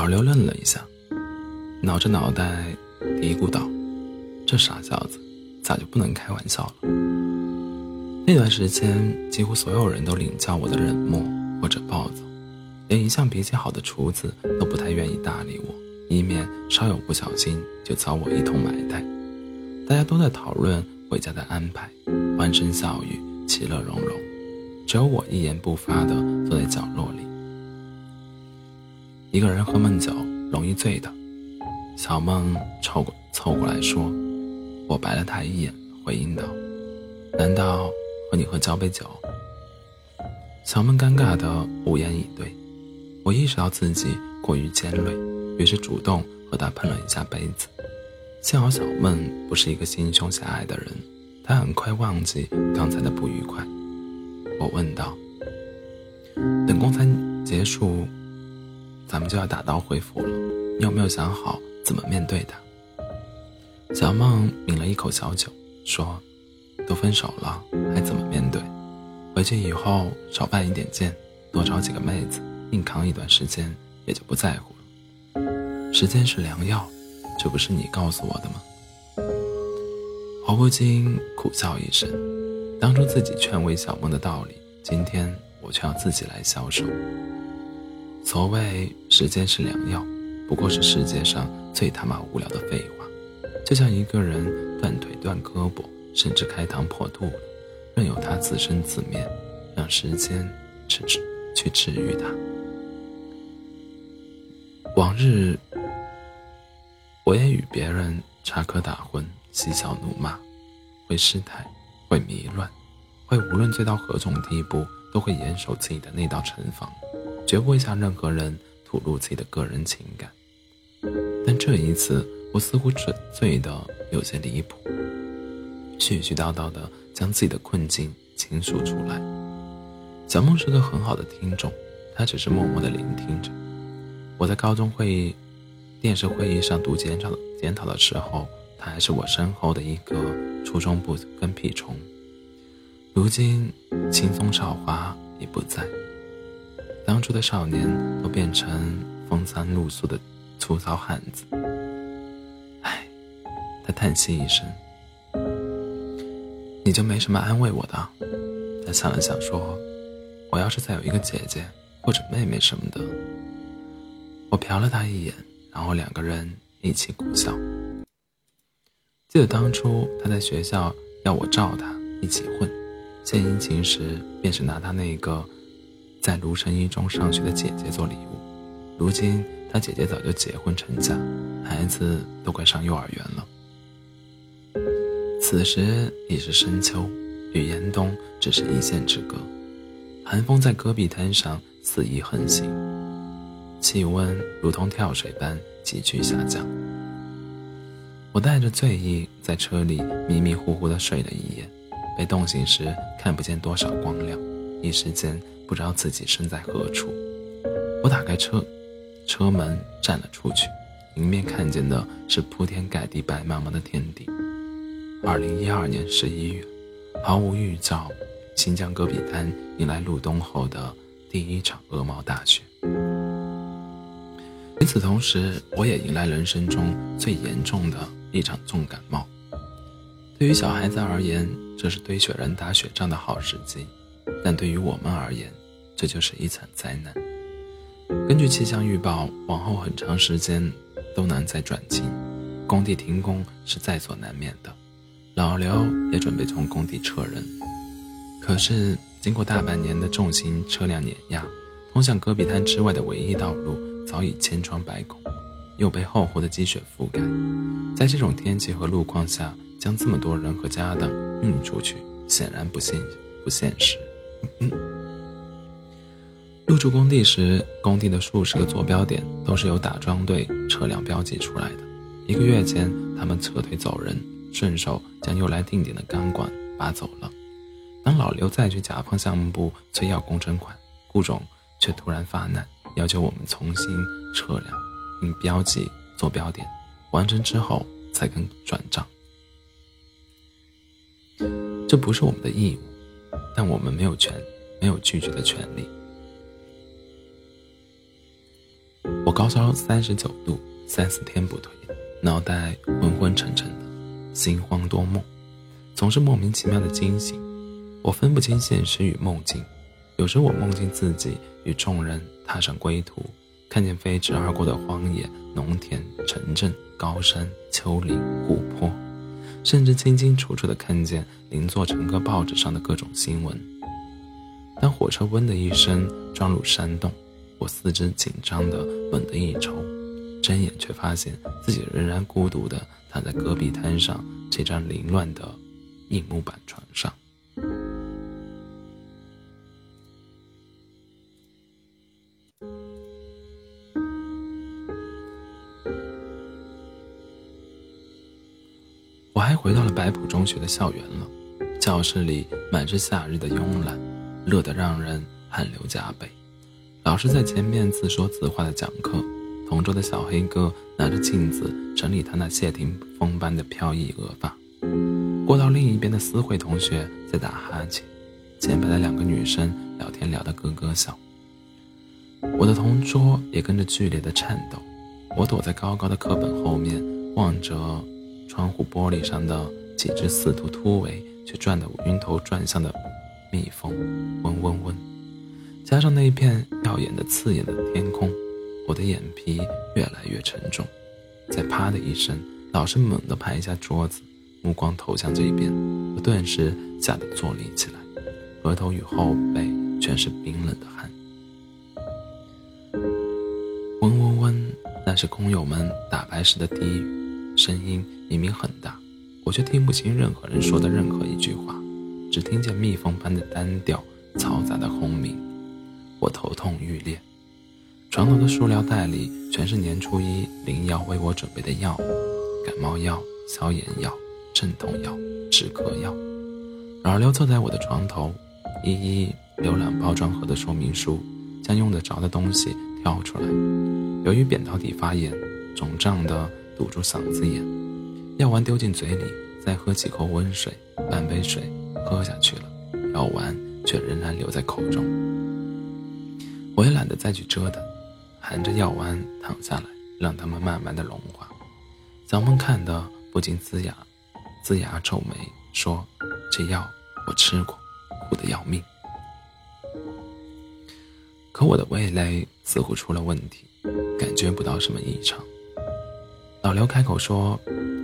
老刘愣了一下，挠着脑袋嘀咕道：“这傻小子，咋就不能开玩笑了？”那段时间，几乎所有人都领教我的冷漠或者暴躁，连一向脾气好的厨子都不太愿意搭理我，以免稍有不小心就遭我一通埋汰。大家都在讨论回家的安排，欢声笑语，其乐融融，只有我一言不发地坐在角落里。一个人喝闷酒容易醉的，小梦凑过凑过来说，我白了他一眼，回应道：“难道？”和你喝交杯酒，小梦尴尬的无言以对。我意识到自己过于尖锐，于是主动和他碰了一下杯子。幸好小梦不是一个心胸狭隘的人，她很快忘记刚才的不愉快。我问道：“等公餐结束，咱们就要打道回府了，你有没有想好怎么面对他？”小梦抿了一口小酒，说。都分手了，还怎么面对？回去以后少犯一点贱，多找几个妹子，硬扛一段时间，也就不在乎了。时间是良药，这不是你告诉我的吗？我不禁苦笑一声，当初自己劝慰小梦的道理，今天我却要自己来销售。所谓时间是良药，不过是世界上最他妈无聊的废话。就像一个人断腿断胳膊。甚至开膛破肚，任由他自生自灭，让时间治去治愈他。往日，我也与别人插科打诨、嬉笑怒骂，会失态，会迷乱，会无论醉到何种地步，都会严守自己的那道城防，绝不会向任何人吐露自己的个人情感。但这一次，我似乎醉醉的有些离谱。絮絮叨叨的将自己的困境倾诉出来。小梦是个很好的听众，她只是默默的聆听着。我在高中会议、电视会议上读检讨检讨的时候，她还是我身后的一个初中部跟屁虫。如今青松少华已不在，当初的少年都变成风餐露宿的粗糙汉子。唉，他叹息一声。你就没什么安慰我的？他想了想说：“我要是再有一个姐姐或者妹妹什么的。”我瞟了他一眼，然后两个人一起苦笑。记得当初他在学校要我罩他一起混，献殷勤时便是拿他那个在卢城一中上学的姐姐做礼物。如今他姐姐早就结婚成家，孩子都快上幼儿园了。此时已是深秋，与严冬只是一线之隔。寒风在戈壁滩上肆意横行，气温如同跳水般急剧下降。我带着醉意在车里迷迷糊糊地睡了一夜，被冻醒时看不见多少光亮，一时间不知道自己身在何处。我打开车车门站了出去，迎面看见的是铺天盖地白茫茫的天地。二零一二年十一月，毫无预兆，新疆戈壁滩迎来入冬后的第一场鹅毛大雪。与此同时，我也迎来人生中最严重的一场重感冒。对于小孩子而言，这是堆雪人打雪仗的好时机；但对于我们而言，这就是一场灾难。根据气象预报，往后很长时间都难再转晴，工地停工是在所难免的。老刘也准备从工地撤人，可是经过大半年的重型车辆碾压，通向戈壁滩之外的唯一道路早已千疮百孔，又被厚厚的积雪覆盖。在这种天气和路况下，将这么多人和家当运出去，显然不现不现实。入住工地时，工地的数十个坐标点都是由打桩队车辆标记出来的。一个月前，他们撤退走人。顺手将用来定点的钢管拔走了。当老刘再去甲方项目部催要工程款，顾总却突然发难，要求我们重新测量并标记坐标点，完成之后才肯转账。这不是我们的义务，但我们没有权，没有拒绝的权利。我高烧三十九度，三四天不退，脑袋昏昏沉沉的，心慌多梦，总是莫名其妙的惊醒。我分不清现实与梦境，有时我梦见自己与众人踏上归途，看见飞驰而过的荒野、农田、城镇、高山、丘陵、湖泊，甚至清清楚楚地看见邻座乘客报纸上的各种新闻。当火车“嗡”的一声撞入山洞，我四肢紧张的猛地一抽，睁眼却发现自己仍然孤独地躺在戈壁滩上这张凌乱的硬木板床上。中学的校园了，教室里满是夏日的慵懒，热得让人汗流浃背。老师在前面自说自话的讲课，同桌的小黑哥拿着镜子整理他那谢霆锋般的飘逸额发。过道另一边的思慧同学在打哈欠，前排的两个女生聊天聊得咯咯笑。我的同桌也跟着剧烈的颤抖。我躲在高高的课本后面，望着。窗户玻璃上的几只似突突围却转得晕头转向的蜜蜂，嗡嗡嗡，加上那一片耀眼的刺眼的天空，我的眼皮越来越沉重。在啪的一声，老师猛地拍一下桌子，目光投向这边，我顿时吓得坐立起来，额头与后背全是冰冷的汗。嗡嗡嗡，那是工友们打牌时的低语，声音。明明很大，我却听不清任何人说的任何一句话，只听见蜜蜂般的单调、嘈杂的轰鸣。我头痛欲裂，床头的塑料袋里全是年初一林瑶为我准备的药：感冒药、消炎药、镇痛药、止咳药。老刘坐在我的床头，一一浏览包装盒的说明书，将用得着的东西挑出来。由于扁桃体发炎，肿胀的堵住嗓子眼。药丸丢进嘴里，再喝几口温水，半杯水喝下去了，药丸却仍然留在口中。我也懒得再去折腾，含着药丸躺下来，让它们慢慢的融化。小梦看得不禁呲牙，呲牙皱眉，说：“这药我吃过，苦的要命。”可我的味蕾似乎出了问题，感觉不到什么异常。老刘开口说：“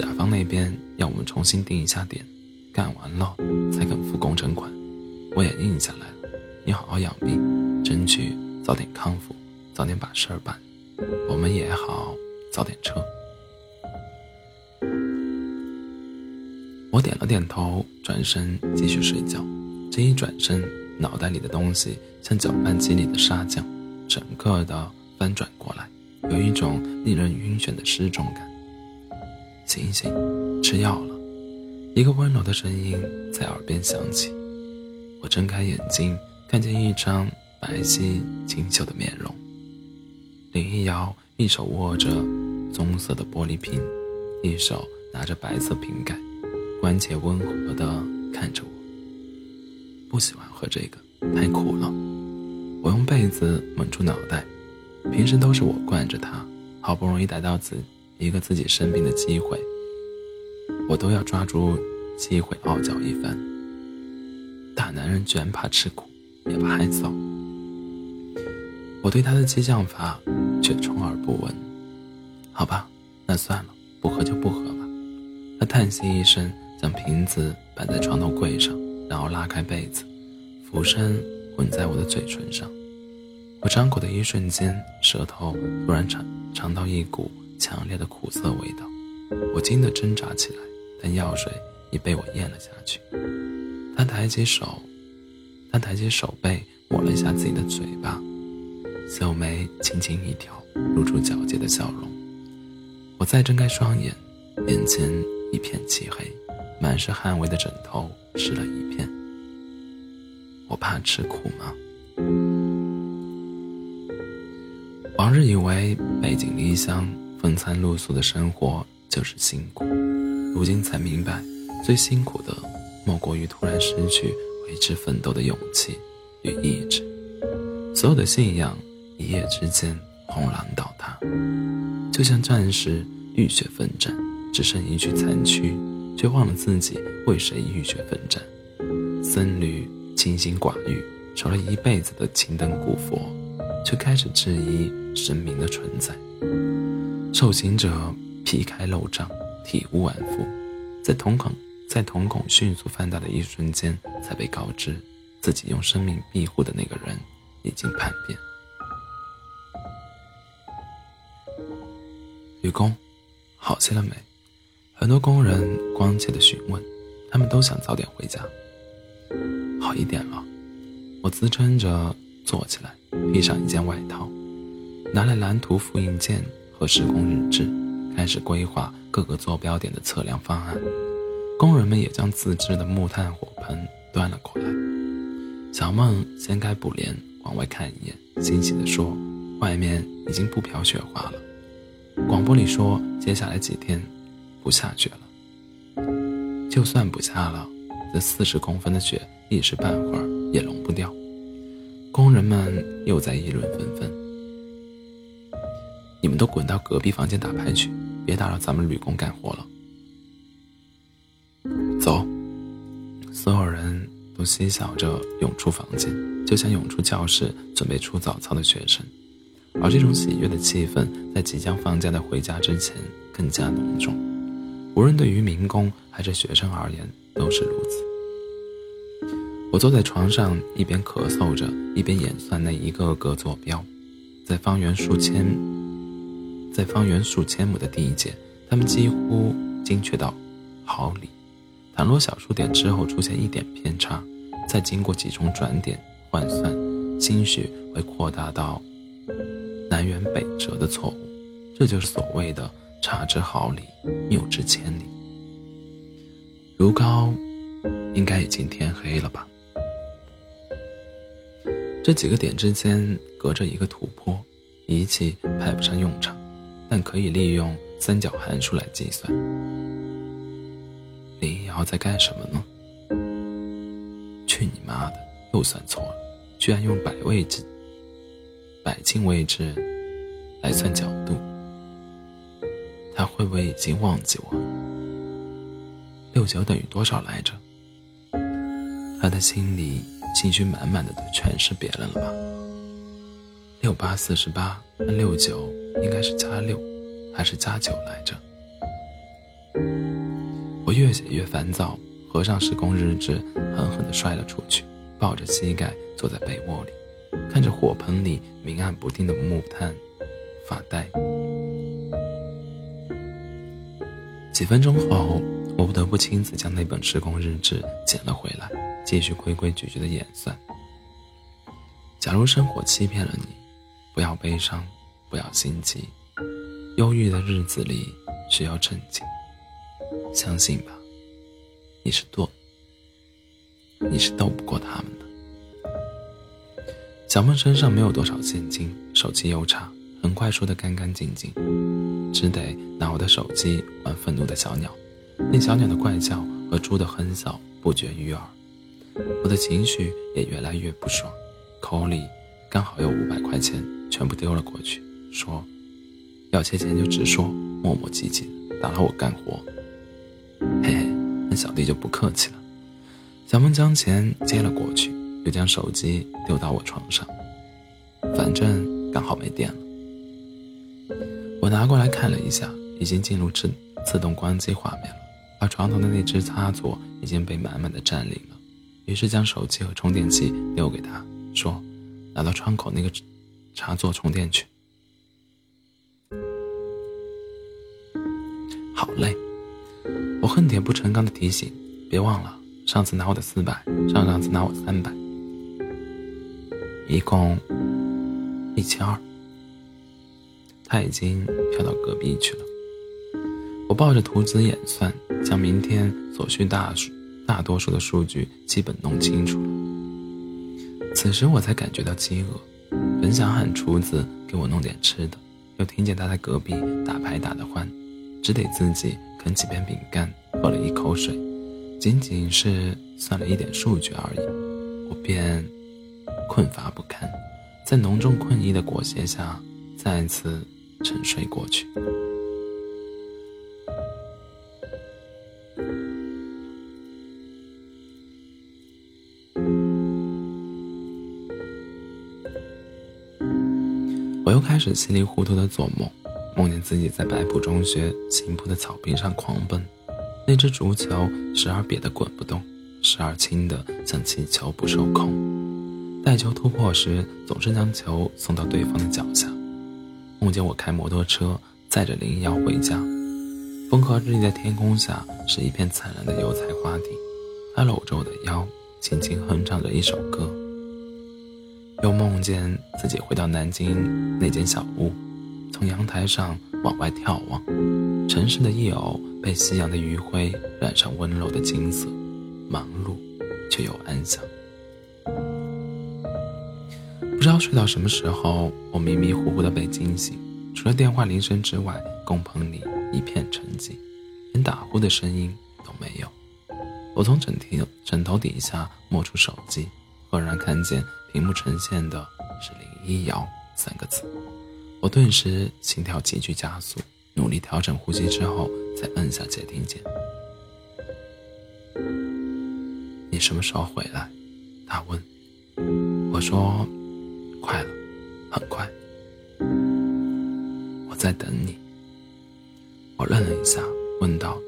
甲方那边要我们重新定一下点，干完了才肯付工程款。”我也应下来了。你好好养病，争取早点康复，早点把事儿办。我们也好早点撤。我点了点头，转身继续睡觉。这一转身，脑袋里的东西像搅拌机里的沙浆，整个的翻转过来。有一种令人晕眩的失重感。醒醒，吃药了。一个温柔的声音在耳边响起。我睁开眼睛，看见一张白皙清秀的面容。林一瑶一手握着棕色的玻璃瓶，一手拿着白色瓶盖，关切温和地看着我。不喜欢喝这个，太苦了。我用被子蒙住脑袋。平时都是我惯着他，好不容易逮到自一个自己生病的机会，我都要抓住机会傲娇一番。大男人居然怕吃苦，也怕害臊。我对他的激将法却充耳不闻。好吧，那算了，不喝就不喝吧。他叹息一声，将瓶子摆在床头柜上，然后拉开被子，俯身吻在我的嘴唇上。我张口的一瞬间，舌头突然尝尝到一股强烈的苦涩味道，我惊得挣扎起来，但药水已被我咽了下去。他抬起手，他抬起手背抹了一下自己的嘴巴，秀眉轻轻一挑，露出皎洁的笑容。我再睁开双眼，眼前一片漆黑，满是汗味的枕头湿了一片。我怕吃苦吗？往日以为背井离乡、风餐露宿的生活就是辛苦，如今才明白，最辛苦的莫过于突然失去为之奋斗的勇气与意志。所有的信仰一夜之间轰然倒塌，就像战士浴血奋战，只剩一具残躯，却忘了自己为谁浴血奋战。僧侣清心寡欲，守了一辈子的青灯古佛，却开始质疑神明的存在。受刑者皮开肉绽，体无完肤，在瞳孔在瞳孔迅速放大的一瞬间，才被告知自己用生命庇护的那个人已经叛变。愚公，好些了没？很多工人关切的询问，他们都想早点回家。好一点了，我支撑着坐起来，披上一件外套，拿来蓝图复印件和施工日志，开始规划各个坐标点的测量方案。工人们也将自制的木炭火盆端了过来。小梦掀开布帘往外看一眼，欣喜地说：“外面已经不飘雪花了。”广播里说，接下来几天不下雪了。就算不下了，这四十公分的雪一时半会儿也融不掉。工人们又在议论纷纷：“你们都滚到隔壁房间打牌去，别打扰咱们女工干活了。”走，所有人都嬉笑着涌出房间，就像涌出教室准备出早操的学生。而这种喜悦的气氛，在即将放假的回家之前更加浓重。无论对于民工还是学生而言，都是如此。我坐在床上，一边咳嗽着，一边演算那一个个坐标。在方圆数千，在方圆数千亩的地界，他们几乎精确到毫厘。倘若小数点之后出现一点偏差，再经过几重转点换算，兴许会扩大到。南辕北辙的错误，这就是所谓的差之毫厘，谬之千里。如皋，应该已经天黑了吧？这几个点之间隔着一个土坡，仪器派不上用场，但可以利用三角函数来计算。林瑶在干什么呢？去你妈的！又算错了，居然用百位计。百进位置来算角度，他会不会已经忘记我了？六九等于多少来着？他的心里情绪满满的都全是别人了吧？六八四十八，那六九应该是加六，还是加九来着？我越写越烦躁，合上施工日志，狠狠地摔了出去，抱着膝盖坐在被窝里。看着火盆里明暗不定的木炭，发呆。几分钟后，我不得不亲自将那本施工日志捡了回来，继续规规矩矩的演算。假如生活欺骗了你，不要悲伤，不要心急。忧郁的日子里需要镇静。相信吧，你是斗，你是斗不过他们的。小梦身上没有多少现金，手机又差，很快输得干干净净，只得拿我的手机玩愤怒的小鸟。那小鸟的怪叫和猪的哼笑不绝于耳，我的情绪也越来越不爽，口里刚好有五百块钱，全部丢了过去，说：“要借钱就直说，磨磨唧唧打扰我干活。”嘿嘿，那小弟就不客气了。小梦将钱接了过去。又将手机丢到我床上，反正刚好没电了。我拿过来看了一下，已经进入自自动关机画面了，而床头的那只插座已经被满满的占领了。于是将手机和充电器丢给他，说：“拿到窗口那个插座充电去。”好累，我恨铁不成钢的提醒：“别忘了，上次拿我的四百，上上次拿我三百。”一共一千二，他已经飘到隔壁去了。我抱着图纸演算，将明天所需大数大多数的数据基本弄清楚了。此时我才感觉到饥饿，本想喊厨子给我弄点吃的，又听见他在隔壁打牌打得欢，只得自己啃几片饼干，喝了一口水，仅仅是算了一点数据而已，我便。困乏不堪，在浓重困意的裹挟下，再次沉睡过去。我又开始稀里糊涂的做梦，梦见自己在白浦中学新铺的草坪上狂奔，那只足球时而瘪得滚不动，时而轻得像气球不受控，带球突破时总是将球送到对方的脚下。梦见我开摩托车载着林瑶回家，风和日丽的天空下是一片灿烂的油菜花地，她搂着我的腰，轻轻哼唱着一首歌。又梦见自己回到南京那间小屋，从阳台上往外眺望，城市的夜偶被夕阳的余晖染上温柔的金色，忙碌却又安详。不知道睡到什么时候，我迷迷糊糊的被惊醒，除了电话铃声之外，工棚里一片沉寂，连打呼的声音都没有。我从枕头枕头底下摸出手机，赫然看见。屏幕呈现的是“林一瑶”三个字，我顿时心跳急剧加速，努力调整呼吸之后，才摁下接听键。你什么时候回来？他问。我说：快了，很快。我在等你。我愣了一下，问道：“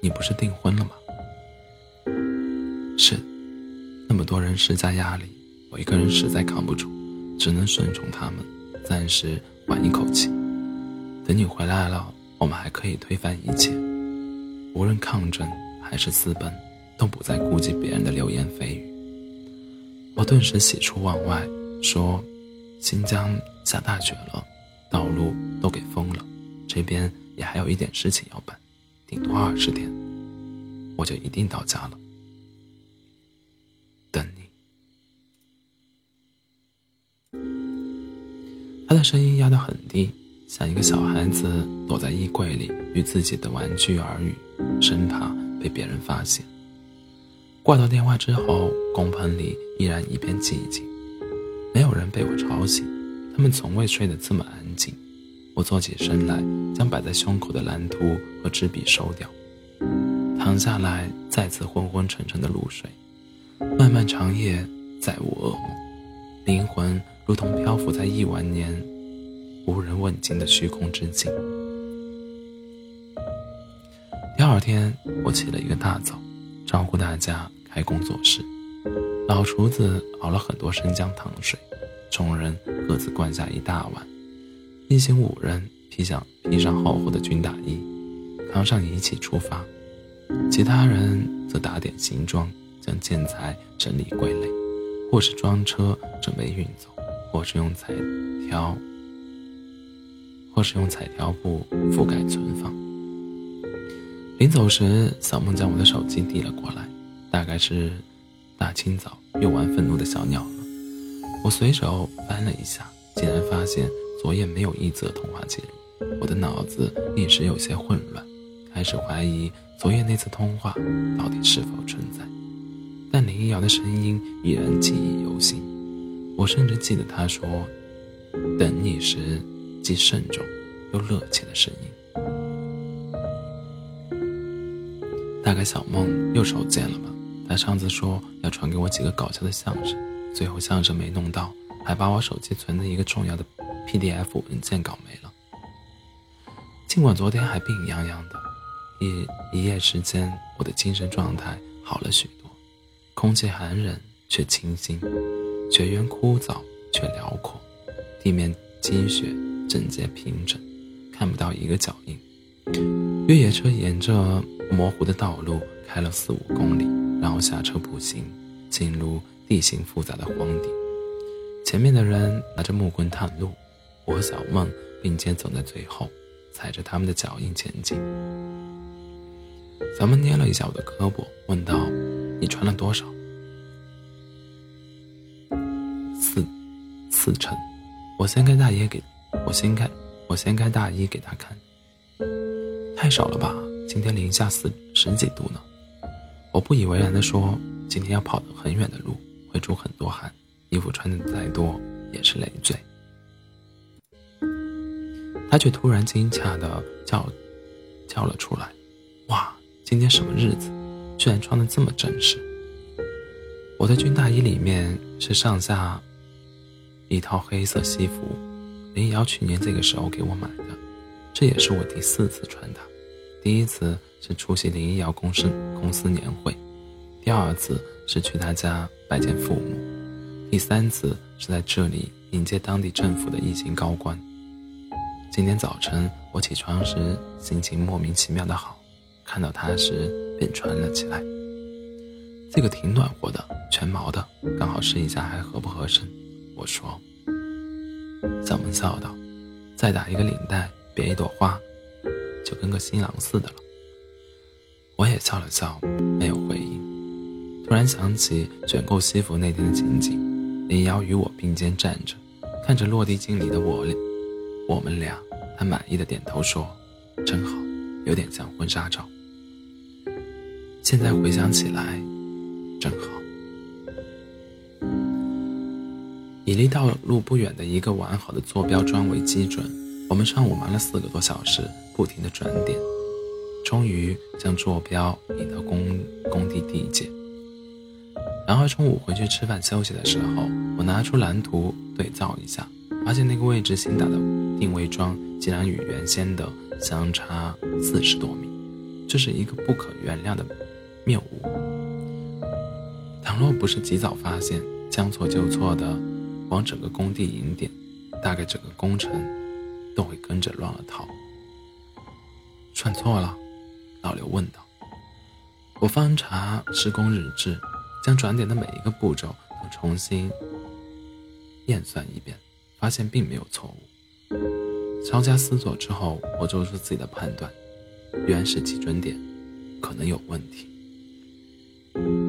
你不是订婚了吗？”是，那么多人施加压力。我一个人实在扛不住，只能顺从他们，暂时缓一口气。等你回来了，我们还可以推翻一切。无论抗争还是私奔，都不再顾及别人的流言蜚语。我顿时喜出望外，说：“新疆下大雪了，道路都给封了，这边也还有一点事情要办，顶多二十天，我就一定到家了。”他的声音压得很低，像一个小孩子躲在衣柜里与自己的玩具耳语，生怕被别人发现。挂掉电话之后，工棚里依然一片寂静，没有人被我吵醒。他们从未睡得这么安静。我坐起身来，将摆在胸口的蓝图和纸笔收掉，躺下来，再次昏昏沉沉的入睡。漫漫长夜，再无噩梦，灵魂。如同漂浮在亿万年无人问津的虚空之境。第二天，我起了一个大早，招呼大家开工作室。老厨子熬了很多生姜糖水，众人各自灌下一大碗。一行五人披上披上厚厚的军大衣，扛上仪器出发。其他人则打点行装，将建材整理归类，或是装车准备运走。或是用彩条，或是用彩条布覆盖存放。临走时，小梦将我的手机递了过来，大概是大清早又玩愤怒的小鸟了。我随手翻了一下，竟然发现昨夜没有一则通话记录。我的脑子一时有些混乱，开始怀疑昨夜那次通话到底是否存在。但林一瑶的声音依然记忆犹新。我甚至记得她说：“等你时，既慎重又热切的声音。”大概小梦又手贱了吧？她上次说要传给我几个搞笑的相声，最后相声没弄到，还把我手机存的一个重要的 PDF 文件搞没了。尽管昨天还病殃殃的，一一夜之间，我的精神状态好了许多，空气寒冷却清新。雪原枯燥却辽阔，地面积雪整洁平整，看不到一个脚印。越野车沿着模糊的道路开了四五公里，然后下车步行，进入地形复杂的荒地。前面的人拿着木棍探路，我和小梦并肩走在最后，踩着他们的脚印前进。小梦捏了一下我的胳膊，问道：“你穿了多少？”四四成，我掀开大衣给，我掀开，我掀开大衣给他看。太少了吧？今天零下四十几度呢。我不以为然地说：“今天要跑很远的路，会出很多汗，衣服穿的再多也是累赘。”他却突然惊诧的叫叫了出来：“哇，今天什么日子？居然穿得这么正式！”我的军大衣里面是上下一套黑色西服，林瑶去年这个时候给我买的，这也是我第四次穿它。第一次是出席林瑶公司公司年会，第二次是去他家拜见父母，第三次是在这里迎接当地政府的一行高官。今天早晨我起床时心情莫名其妙的好，看到它时便穿了起来。这个挺暖和的，全毛的，刚好试一下还合不合身。我说。小梦笑道：“再打一个领带，别一朵花。”就跟个新郎似的了。我也笑了笑，没有回应。突然想起选购西服那天的情景，林瑶与我并肩站着，看着落地镜里的我，我们俩，他满意的点头说：“真好，有点像婚纱照。”现在回想起来，真好。以离道路不远的一个完好的坐标桩为基准，我们上午忙了四个多小时。不停的转点，终于将坐标引到工工地地界。然而中午回去吃饭休息的时候，我拿出蓝图对照一下，发现那个位置新打的定位桩竟然与原先的相差四十多米，这是一个不可原谅的谬误。倘若不是及早发现，将错就错的往整个工地引点，大概整个工程都会跟着乱了套。算错了，老刘问道。我翻查施工日志，将转点的每一个步骤都重新验算一遍，发现并没有错误。稍加思索之后，我做出自己的判断：原始基准点可能有问题。Thank you.